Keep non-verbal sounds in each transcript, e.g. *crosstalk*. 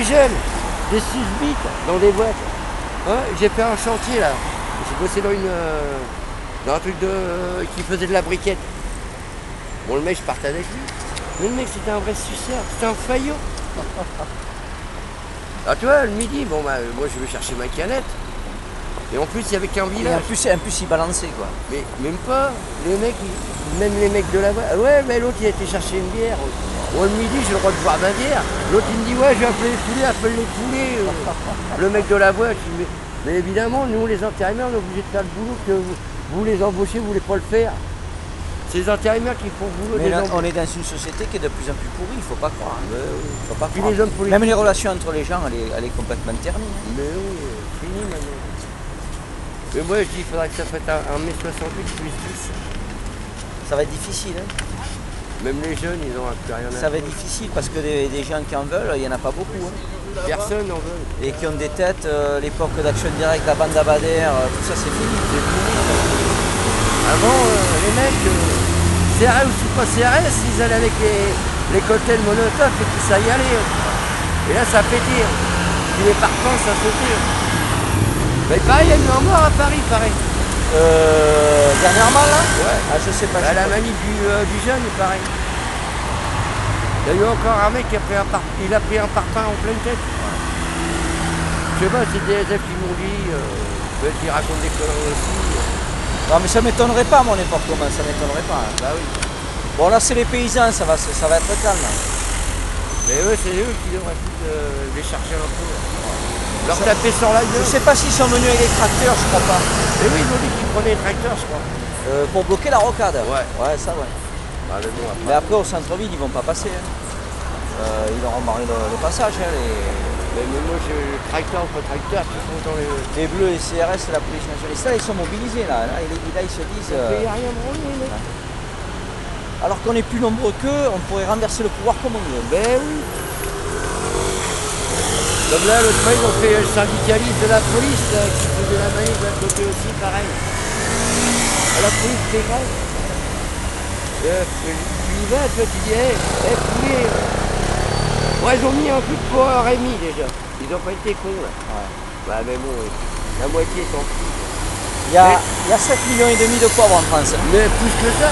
des jeunes, des susbites dans des boîtes. Hein, J'ai fait un chantier là. J'ai bossé dans une euh, dans un truc de qui faisait de la briquette. Bon le mec je partais avec lui. Mais le mec c'était un vrai suceur, c'était un faillot. *laughs* Ah tu vois, le midi, bon bah moi je vais chercher ma canette. Et en plus il y avait qu'un Et en village. plus, en plus, il balançait quoi. Mais même pas. Les mecs, même les mecs de la voie. Ouais, mais l'autre il a été chercher une bière. Moi le midi j'ai le droit de boire ma bière. L'autre il me dit ouais je vais appeler les poulets, appelle les poulets. euh. le mec de la voie, je dis, mais, mais évidemment nous les intérimaires on est obligés de faire le boulot que vous, vous les embauchez, vous voulez pas le faire. C'est les intérimaires qui font le boulot Mais des là, on est dans une société qui est de plus en plus pourrie, il faut pas croire. Mais oui. Faut pas croire. les hommes politiques. Même les relations entre les gens, elle est, elle est complètement ternie. hein. Mais oui, euh, fini maintenant. Mais moi je dis il faudrait que ça fasse un, un mai 68 plus 10. Ça va être difficile. hein. Même les jeunes ils n'ont rien à Ça va être difficile parce que des, des gens qui en veulent, il n'y en a pas beaucoup. hein. Personne n'en veut. Et qui ont des têtes, euh, l'époque d'Action Direct, la bande Abadère, euh, tout ça c'est fini. C'est pourri. Avant, euh, les mecs, euh, CRS ou pas CRS, ils allaient avec les, les cocktails Molotov et puis ça y allait. Et là, ça pétait. Puis les parfums, ça sautait. Mais pareil, il y a eu un mort à Paris, pareil. Euh, dernièrement là? Ouais. ah, Je sais pas. Je sais la pas. manip du, euh, du jeune, pareil. Il y a eu encore un mec qui a pris un, par- il a pris un parpaing en pleine tête. Je sais pas, c'est des élèves qui m'ont dit, euh, peut-être qu'ils racontent des conneries aussi. Non mais ça m'étonnerait pas mon n'importe comment, ça m'étonnerait pas. hein. Bah oui. Bon là c'est les paysans, ça va, ça va être calme. Mais eux, c'est eux qui devraient euh, les chercher un peu. Leur taper sur la Je sais pas s'ils sont venus avec des tracteurs, je crois pas. Mais oui, ils ont dit qu'ils prenaient les tracteurs, je crois. Euh, pour bloquer la rocade. Ouais. Ouais, ça ouais. Bah, mais bon, après. Mais après au centre-ville ils vont pas passer. hein. Euh, ils auront barré le, le passage. hein, les, Mais, mais moi, j'ai le tracteur contre tracteur qui font dans les. les bleus, les CRS et la police nationale. Ça ils sont mobilisés là. Là, ils, là, ils se disent. Il euh, n'y a rien mecs. alors qu'on est plus nombreux qu'eux, on pourrait renverser le pouvoir comme on veut. Ben oui. Comme là, l'autre fois, ils ont fait le syndicaliste de la police, là, qui faisait la manif de l'autre côté aussi, pareil. À la police, c'est grave. Euh, tu y vas, toi, tu dis, hé, hé, poulet. euh. Ouais, ils ont mis un coup de poing à Rémi, déjà. Ils ont pas été cons, là. Bah, mais bon, euh, la moitié s'en fout. Il y a, il y a 7 millions et demi de pauvres en France. Mais plus que ça.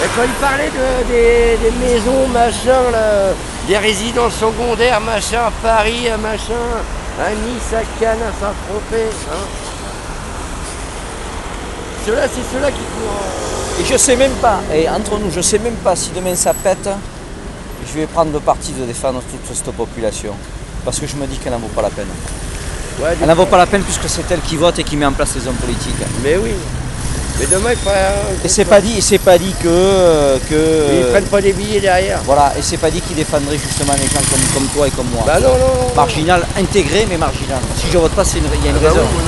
Et quand il parlait de, des, des maisons, machin, là, des résidences secondaires, machin, Paris, à machin, à Nice, à Cannes, à Saint-Tropez, hein. Ceux-là, c'est ceux-là qui courent. Et je sais même pas, et entre nous, je sais même pas si demain ça pète, je vais prendre le parti de défendre toute cette population. Parce que je me dis qu'elle n'en vaut pas la peine. Ouais, Elle n'en vaut pas la peine puisque c'est elle qui vote et qui met en place les hommes politiques. Mais oui. Mais demain, il faudrait... Et c'est pas dit, c'est pas dit que, euh, que Ils prennent pas des billets derrière. voilà, et c'est pas dit qu'ils défendraient justement les gens comme, comme toi et comme moi. Bah non, non, non. Marginal, intégré mais marginal. Si je vote pas, c'est une- il y a une Ah bah raison. oui.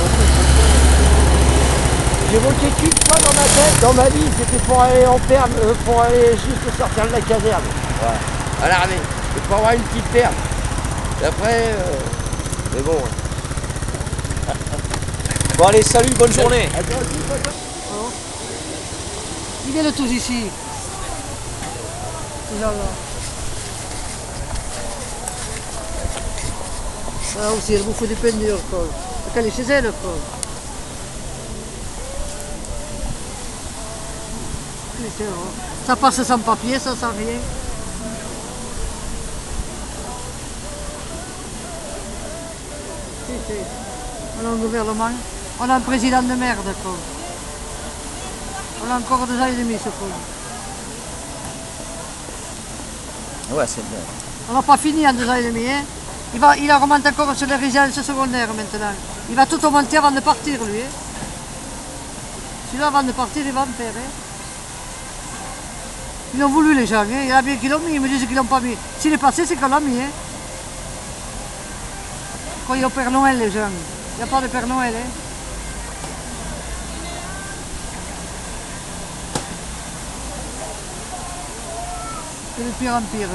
J'ai voté qu'une fois dans ma tête, dans ma vie, c'était pour aller en perme, euh, pour aller juste sortir de la caserne. À l'armée. Et pour avoir une petite perme. Et après, euh, mais bon. Bon allez, salut, bonne journée. Viennent tous ici. Ces gens-là. Ah aussi, elle bouffe des peines dures, quoi. Elle est chez elle, quoi. Hein. Ça passe sans papier, ça sans rien. Si, si. On a un gouvernement, on a un président de merde, quoi. On a encore deux ans et demi, ce con. Ouais, c'est bien. On n'a pas fini en deux ans et demi. Hein. Il, va, il remonte encore sur les résidences secondaires maintenant. Il va tout augmenter avant de partir, lui. Hein. Celui-là, avant de partir, il va en faire. Hein. Ils l'ont voulu, les gens. Hein. Il y en a bien qui l'ont mis, ils me disent qu'ils l'ont pas mis. S'il est passé, c'est qu'on l'a mis. Hein. Quand il y a au Père Noël, les gens. Il n'y a pas de Père Noël. Hein. C'est de pire en pire.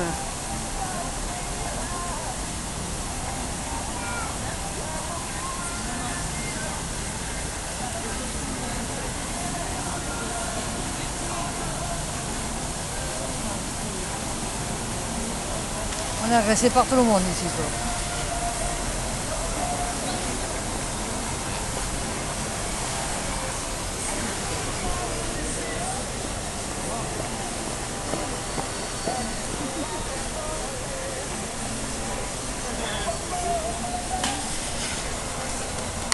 On est agressé par tout le monde ici. quoi.